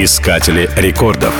Искатели рекордов.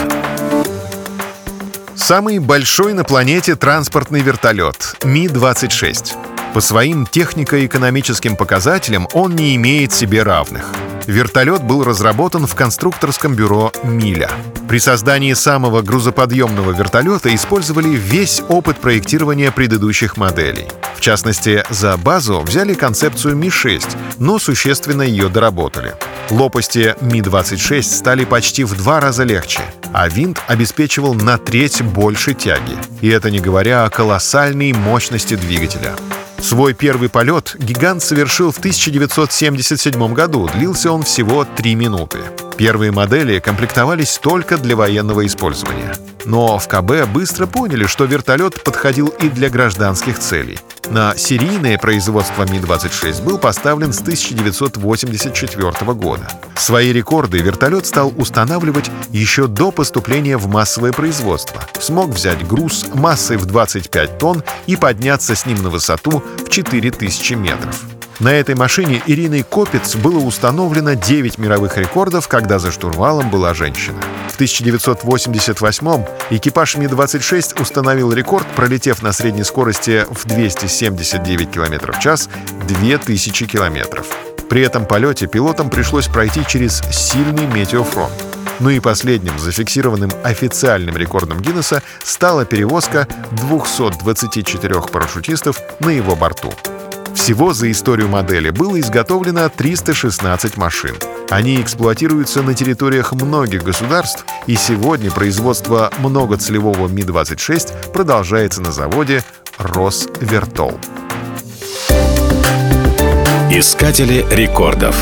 Самый большой на планете транспортный вертолет Ми-26. По своим технико-экономическим показателям он не имеет себе равных. Вертолет был разработан в конструкторском бюро «Миля». При создании самого грузоподъемного вертолета использовали весь опыт проектирования предыдущих моделей. В частности, за базу взяли концепцию Ми-6, но существенно ее доработали. Лопасти Ми-26 стали почти в два раза легче, а винт обеспечивал на треть больше тяги. И это не говоря о колоссальной мощности двигателя. Свой первый полет гигант совершил в 1977 году. Длился он всего 3 минуты. Первые модели комплектовались только для военного использования. Но в КБ быстро поняли, что вертолет подходил и для гражданских целей. На серийное производство Ми-26 был поставлен с 1984 года. Свои рекорды вертолет стал устанавливать еще до поступления в массовое производство. Смог взять груз массой в 25 тонн и подняться с ним на высоту в 4000 метров. На этой машине Ириной Копец было установлено 9 мировых рекордов, когда за штурвалом была женщина. В 1988-м экипаж Ми-26 установил рекорд, пролетев на средней скорости в 279 км в час 2000 км. При этом полете пилотам пришлось пройти через сильный метеофронт. Ну и последним зафиксированным официальным рекордом Гиннесса стала перевозка 224 парашютистов на его борту. Всего за историю модели было изготовлено 316 машин. Они эксплуатируются на территориях многих государств, и сегодня производство многоцелевого Ми-26 продолжается на заводе «Росвертол». Искатели рекордов.